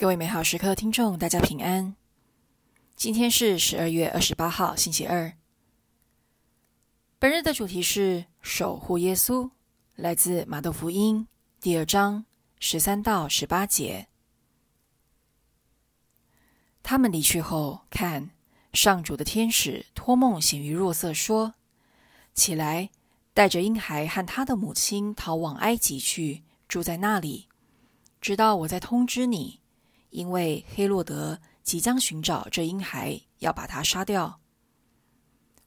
各位美好时刻的听众，大家平安。今天是十二月二十八号，星期二。本日的主题是守护耶稣，来自马窦福音第二章十三到十八节。他们离去后，看上主的天使托梦显于若瑟，说：“起来，带着婴孩和他的母亲逃往埃及去，住在那里，直到我再通知你。”因为黑洛德即将寻找这婴孩，要把他杀掉。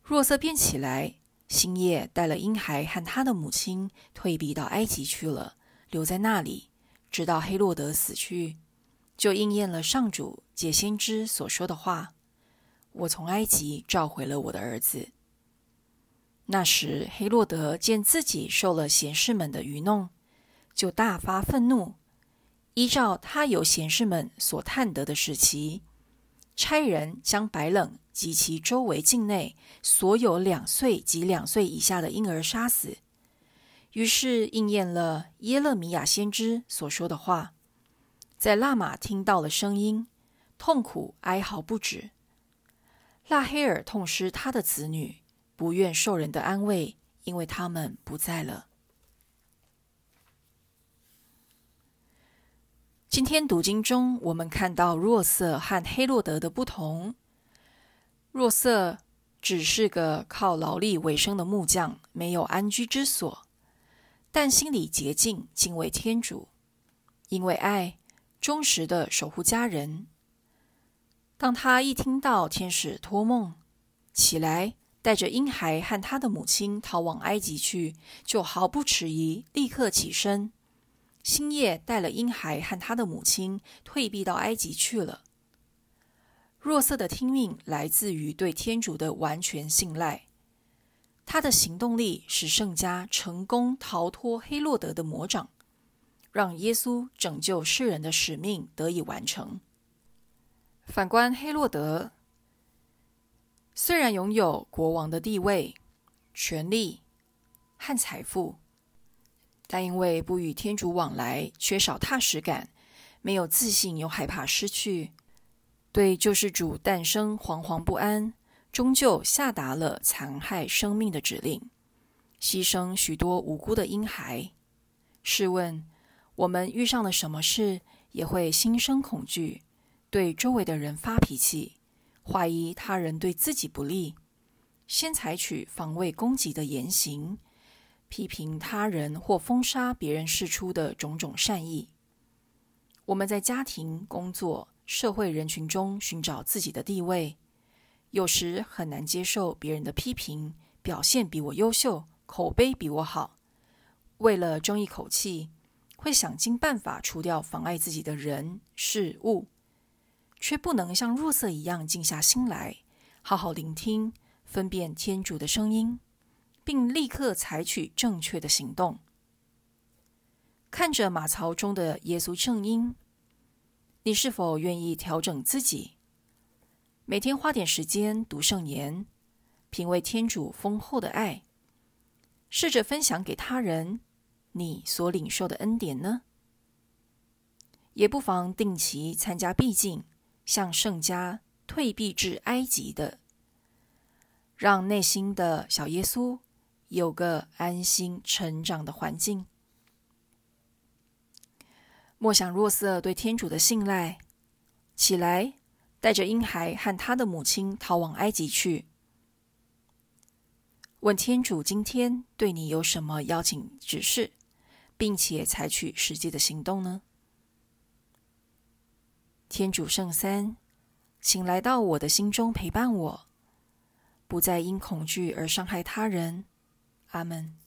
若瑟便起来，星夜带了婴孩和他的母亲退避到埃及去了，留在那里，直到黑洛德死去，就应验了上主借先知所说的话：“我从埃及召回了我的儿子。”那时黑洛德见自己受了贤士们的愚弄，就大发愤怒。依照他由贤士们所探得的事期，差人将白冷及其周围境内所有两岁及两岁以下的婴儿杀死。于是应验了耶勒米亚先知所说的话：在拉玛听到了声音，痛苦哀嚎不止。拉黑尔痛失他的子女，不愿受人的安慰，因为他们不在了。今天读经中，我们看到若瑟和黑洛德的不同。若瑟只是个靠劳力为生的木匠，没有安居之所，但心里洁净，敬畏天主，因为爱，忠实的守护家人。当他一听到天使托梦，起来带着婴孩和他的母亲逃往埃及去，就毫不迟疑，立刻起身。星夜带了婴孩和他的母亲退避到埃及去了。若瑟的听命来自于对天主的完全信赖，他的行动力使圣家成功逃脱黑洛德的魔掌，让耶稣拯救世人的使命得以完成。反观黑洛德，虽然拥有国王的地位、权力和财富。但因为不与天主往来，缺少踏实感，没有自信，又害怕失去，对救世主诞生惶惶不安，终究下达了残害生命的指令，牺牲许多无辜的婴孩。试问，我们遇上了什么事，也会心生恐惧，对周围的人发脾气，怀疑他人对自己不利，先采取防卫攻击的言行。批评他人或封杀别人事出的种种善意。我们在家庭、工作、社会人群中寻找自己的地位，有时很难接受别人的批评，表现比我优秀，口碑比我好。为了争一口气，会想尽办法除掉妨碍自己的人事物，却不能像若瑟一样静下心来，好好聆听，分辨天主的声音。并立刻采取正确的行动。看着马槽中的耶稣正音，你是否愿意调整自己，每天花点时间读圣言，品味天主丰厚的爱，试着分享给他人你所领受的恩典呢？也不妨定期参加闭境，向圣家退避至埃及的，让内心的小耶稣。有个安心成长的环境。莫想若瑟对天主的信赖，起来，带着婴孩和他的母亲逃往埃及去。问天主今天对你有什么邀请指示，并且采取实际的行动呢？天主圣三，请来到我的心中陪伴我，不再因恐惧而伤害他人。阿门。